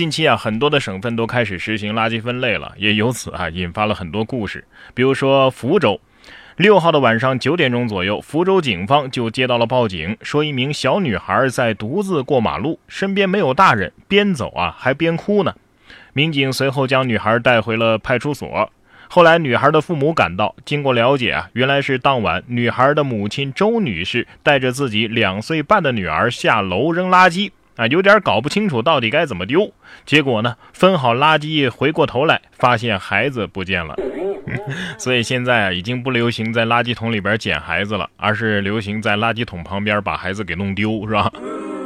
近期啊，很多的省份都开始实行垃圾分类了，也由此啊引发了很多故事。比如说福州，六号的晚上九点钟左右，福州警方就接到了报警，说一名小女孩在独自过马路，身边没有大人，边走啊还边哭呢。民警随后将女孩带回了派出所。后来，女孩的父母赶到，经过了解啊，原来是当晚女孩的母亲周女士带着自己两岁半的女儿下楼扔垃圾啊，有点搞不清楚到底该怎么丢。结果呢，分好垃圾回过头来，发现孩子不见了。所以现在啊，已经不流行在垃圾桶里边捡孩子了，而是流行在垃圾桶旁边把孩子给弄丢，是吧？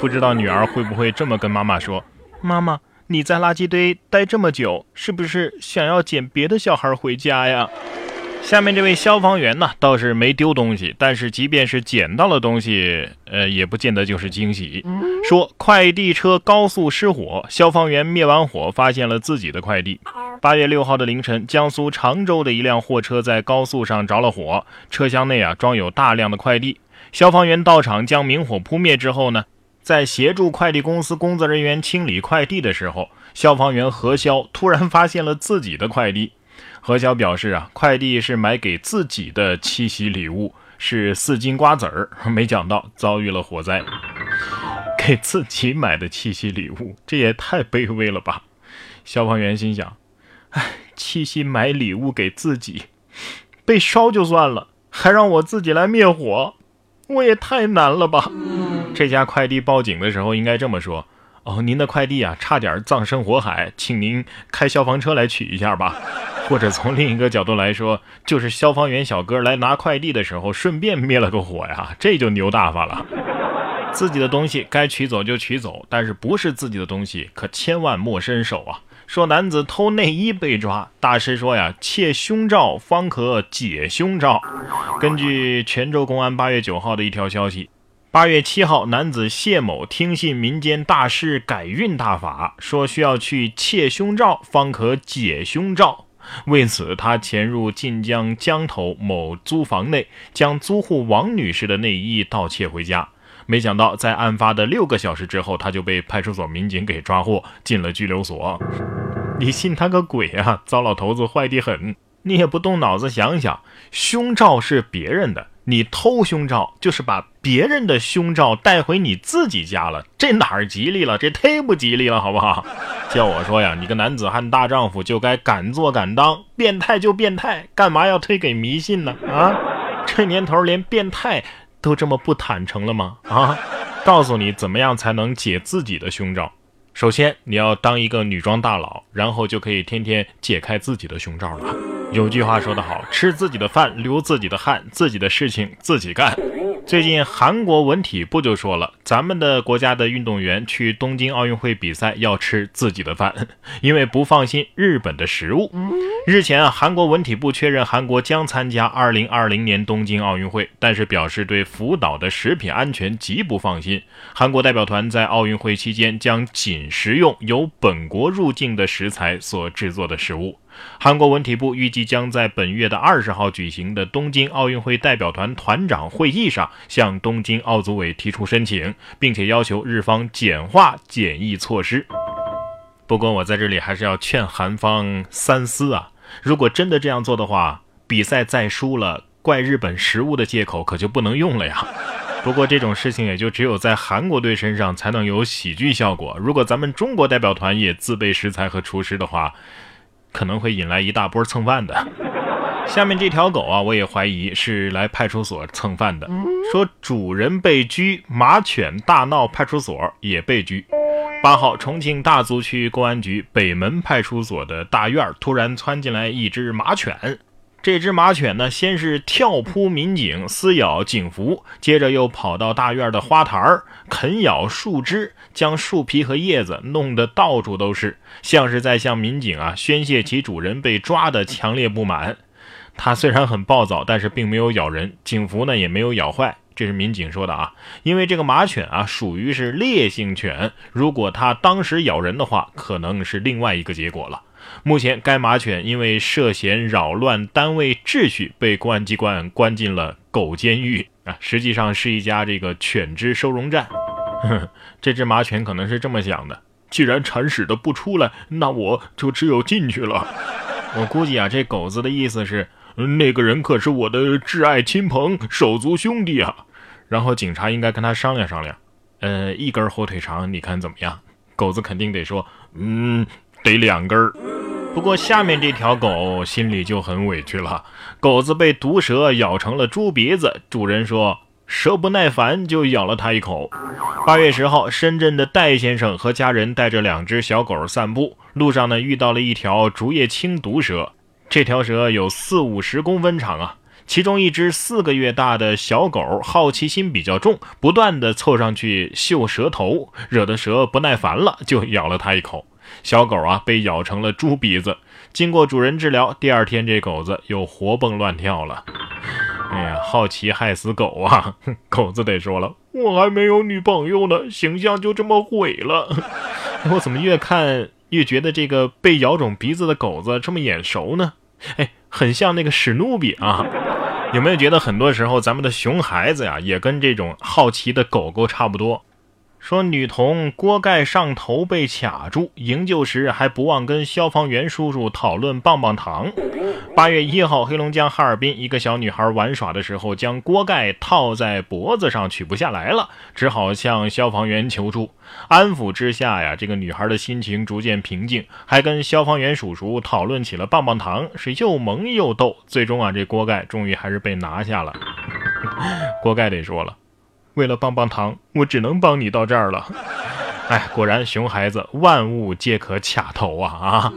不知道女儿会不会这么跟妈妈说：“妈妈。”你在垃圾堆待这么久，是不是想要捡别的小孩回家呀？下面这位消防员呢，倒是没丢东西，但是即便是捡到了东西，呃，也不见得就是惊喜。说快递车高速失火，消防员灭完火，发现了自己的快递。八月六号的凌晨，江苏常州的一辆货车在高速上着了火，车厢内啊装有大量的快递。消防员到场将明火扑灭之后呢？在协助快递公司工作人员清理快递的时候，消防员何潇突然发现了自己的快递。何潇表示啊，快递是买给自己的七夕礼物，是四斤瓜子儿，没想到遭遇了火灾。给自己买的七夕礼物，这也太卑微了吧！消防员心想：哎，七夕买礼物给自己，被烧就算了，还让我自己来灭火，我也太难了吧！这家快递报警的时候应该这么说：“哦，您的快递啊，差点葬身火海，请您开消防车来取一下吧。”或者从另一个角度来说，就是消防员小哥来拿快递的时候，顺便灭了个火呀，这就牛大发了。自己的东西该取走就取走，但是不是自己的东西，可千万莫伸手啊！说男子偷内衣被抓，大师说呀，窃胸罩方可解胸罩。根据泉州公安八月九号的一条消息。八月七号，男子谢某听信民间大师改运大法，说需要去窃胸罩方可解胸罩。为此，他潜入晋江江头某租房内，将租户王女士的内衣盗窃回家。没想到，在案发的六个小时之后，他就被派出所民警给抓获，进了拘留所。你信他个鬼啊！糟老头子坏的很，你也不动脑子想想，胸罩是别人的。你偷胸罩，就是把别人的胸罩带回你自己家了，这哪儿吉利了？这忒不吉利了，好不好？叫我说呀，你个男子汉大丈夫就该敢做敢当，变态就变态，干嘛要推给迷信呢？啊，这年头连变态都这么不坦诚了吗？啊，告诉你怎么样才能解自己的胸罩。首先，你要当一个女装大佬，然后就可以天天解开自己的胸罩了。有句话说得好，吃自己的饭，流自己的汗，自己的事情自己干。最近韩国文体部就说了，咱们的国家的运动员去东京奥运会比赛要吃自己的饭，因为不放心日本的食物。日前啊，韩国文体部确认韩国将参加2020年东京奥运会，但是表示对福岛的食品安全极不放心。韩国代表团在奥运会期间将仅食用由本国入境的食材所制作的食物。韩国文体部预计将在本月的二十号举行的东京奥运会代表团团长会议上向东京奥组委提出申请，并且要求日方简化检疫措施。不过，我在这里还是要劝韩方三思啊！如果真的这样做的话，比赛再输了，怪日本食物的借口可就不能用了呀。不过，这种事情也就只有在韩国队身上才能有喜剧效果。如果咱们中国代表团也自备食材和厨师的话，可能会引来一大波蹭饭的。下面这条狗啊，我也怀疑是来派出所蹭饭的。说主人被拘，马犬大闹派出所也被拘。八号，重庆大足区公安局北门派出所的大院突然窜进来一只马犬。这只马犬呢，先是跳扑民警，撕咬警服，接着又跑到大院的花坛儿啃咬树枝，将树皮和叶子弄得到处都是，像是在向民警啊宣泄其主人被抓的强烈不满。它虽然很暴躁，但是并没有咬人，警服呢也没有咬坏。这是民警说的啊，因为这个马犬啊属于是烈性犬，如果它当时咬人的话，可能是另外一个结果了。目前，该马犬因为涉嫌扰乱单位秩序，被公安机关关进了狗监狱啊，实际上是一家这个犬只收容站。这只马犬可能是这么想的：既然铲屎的不出来，那我就只有进去了。我估计啊，这狗子的意思是，那个人可是我的挚爱亲朋、手足兄弟啊。然后警察应该跟他商量商量，呃，一根火腿肠，你看怎么样？狗子肯定得说，嗯，得两根儿。不过下面这条狗心里就很委屈了，狗子被毒蛇咬成了猪鼻子，主人说蛇不耐烦就咬了它一口。八月十号，深圳的戴先生和家人带着两只小狗散步，路上呢遇到了一条竹叶青毒蛇，这条蛇有四五十公分长啊。其中一只四个月大的小狗好奇心比较重，不断的凑上去嗅蛇头，惹得蛇不耐烦了，就咬了它一口。小狗啊被咬成了猪鼻子。经过主人治疗，第二天这狗子又活蹦乱跳了。哎呀，好奇害死狗啊！狗子得说了，我还没有女朋友呢，形象就这么毁了。我怎么越看越觉得这个被咬肿鼻子的狗子这么眼熟呢？哎，很像那个史努比啊。有没有觉得很多时候咱们的熊孩子呀，也跟这种好奇的狗狗差不多？说女童锅盖上头被卡住，营救时还不忘跟消防员叔叔讨论棒棒糖。八月一号，黑龙江哈尔滨一个小女孩玩耍的时候，将锅盖套在脖子上取不下来了，只好向消防员求助。安抚之下呀，这个女孩的心情逐渐平静，还跟消防员叔叔讨论起了棒棒糖，是又萌又逗。最终啊，这锅盖终于还是被拿下了。锅盖得说了。为了棒棒糖，我只能帮你到这儿了。哎，果然熊孩子万物皆可卡头啊啊！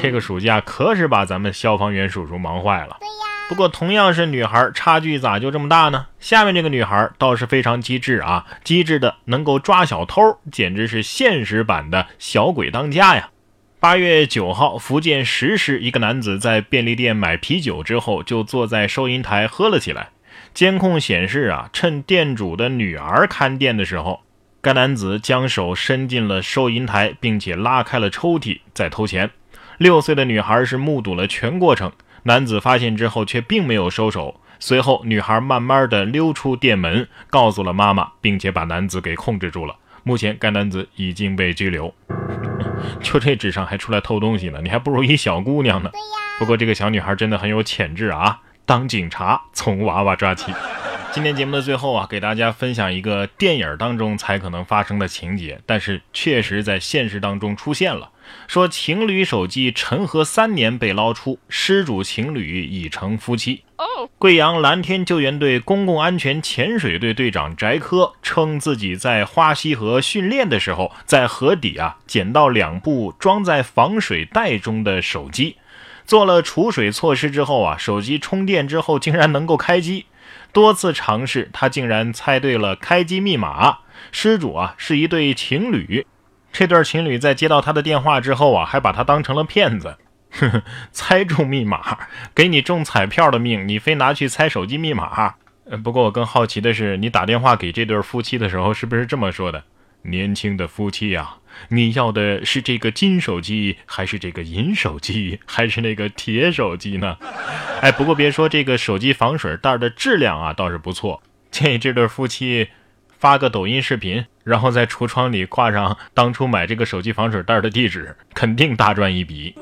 这个暑假可是把咱们消防员叔叔忙坏了。对呀。不过同样是女孩，差距咋就这么大呢？下面这个女孩倒是非常机智啊，机智的能够抓小偷，简直是现实版的小鬼当家呀。八月九号，福建石狮一个男子在便利店买啤酒之后，就坐在收银台喝了起来。监控显示啊，趁店主的女儿看店的时候，该男子将手伸进了收银台，并且拉开了抽屉，在偷钱。六岁的女孩是目睹了全过程。男子发现之后，却并没有收手。随后，女孩慢慢的溜出店门，告诉了妈妈，并且把男子给控制住了。目前，该男子已经被拘留。就这智商还出来偷东西呢？你还不如一小姑娘呢。不过，这个小女孩真的很有潜质啊。当警察从娃娃抓起。今天节目的最后啊，给大家分享一个电影当中才可能发生的情节，但是确实在现实当中出现了。说情侣手机沉河三年被捞出，失主情侣已成夫妻。贵阳蓝天救援队公共安全潜水队队长翟科称，自己在花溪河训练的时候，在河底啊捡到两部装在防水袋中的手机。做了储水措施之后啊，手机充电之后竟然能够开机。多次尝试，他竟然猜对了开机密码。失主啊是一对情侣，这对情侣在接到他的电话之后啊，还把他当成了骗子。呵呵，猜中密码，给你中彩票的命，你非拿去猜手机密码。不过我更好奇的是，你打电话给这对夫妻的时候，是不是这么说的？年轻的夫妻呀。你要的是这个金手机，还是这个银手机，还是那个铁手机呢？哎，不过别说这个手机防水袋的质量啊，倒是不错。建议这对夫妻发个抖音视频，然后在橱窗里挂上当初买这个手机防水袋的地址，肯定大赚一笔。